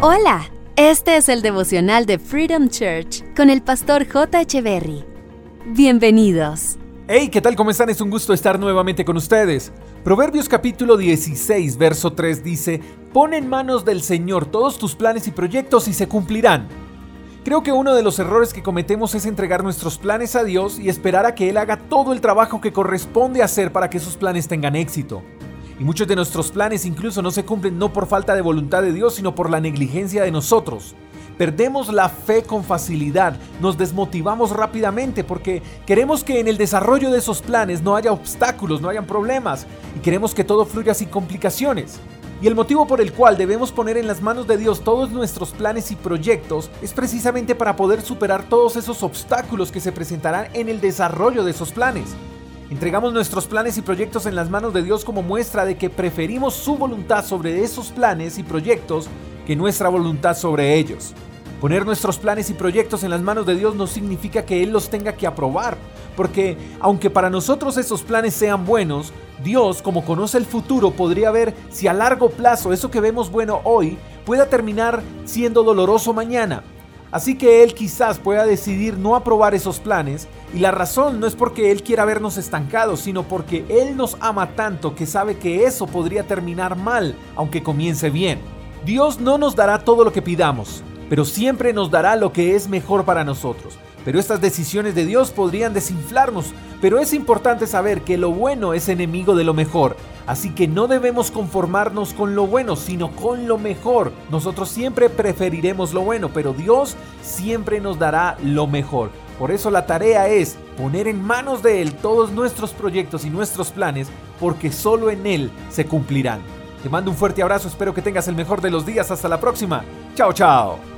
Hola, este es el devocional de Freedom Church con el pastor J. Echeverry. Bienvenidos. Hey, ¿qué tal? ¿Cómo están? Es un gusto estar nuevamente con ustedes. Proverbios capítulo 16, verso 3 dice, Pon en manos del Señor todos tus planes y proyectos y se cumplirán. Creo que uno de los errores que cometemos es entregar nuestros planes a Dios y esperar a que Él haga todo el trabajo que corresponde hacer para que sus planes tengan éxito. Y muchos de nuestros planes incluso no se cumplen no por falta de voluntad de Dios, sino por la negligencia de nosotros. Perdemos la fe con facilidad, nos desmotivamos rápidamente porque queremos que en el desarrollo de esos planes no haya obstáculos, no hayan problemas y queremos que todo fluya sin complicaciones. Y el motivo por el cual debemos poner en las manos de Dios todos nuestros planes y proyectos es precisamente para poder superar todos esos obstáculos que se presentarán en el desarrollo de esos planes. Entregamos nuestros planes y proyectos en las manos de Dios como muestra de que preferimos su voluntad sobre esos planes y proyectos que nuestra voluntad sobre ellos. Poner nuestros planes y proyectos en las manos de Dios no significa que Él los tenga que aprobar, porque aunque para nosotros esos planes sean buenos, Dios, como conoce el futuro, podría ver si a largo plazo eso que vemos bueno hoy pueda terminar siendo doloroso mañana. Así que Él quizás pueda decidir no aprobar esos planes y la razón no es porque Él quiera vernos estancados, sino porque Él nos ama tanto que sabe que eso podría terminar mal, aunque comience bien. Dios no nos dará todo lo que pidamos, pero siempre nos dará lo que es mejor para nosotros. Pero estas decisiones de Dios podrían desinflarnos, pero es importante saber que lo bueno es enemigo de lo mejor, así que no debemos conformarnos con lo bueno, sino con lo mejor. Nosotros siempre preferiremos lo bueno, pero Dios siempre nos dará lo mejor. Por eso la tarea es poner en manos de Él todos nuestros proyectos y nuestros planes, porque solo en Él se cumplirán. Te mando un fuerte abrazo, espero que tengas el mejor de los días. Hasta la próxima. Chao, chao.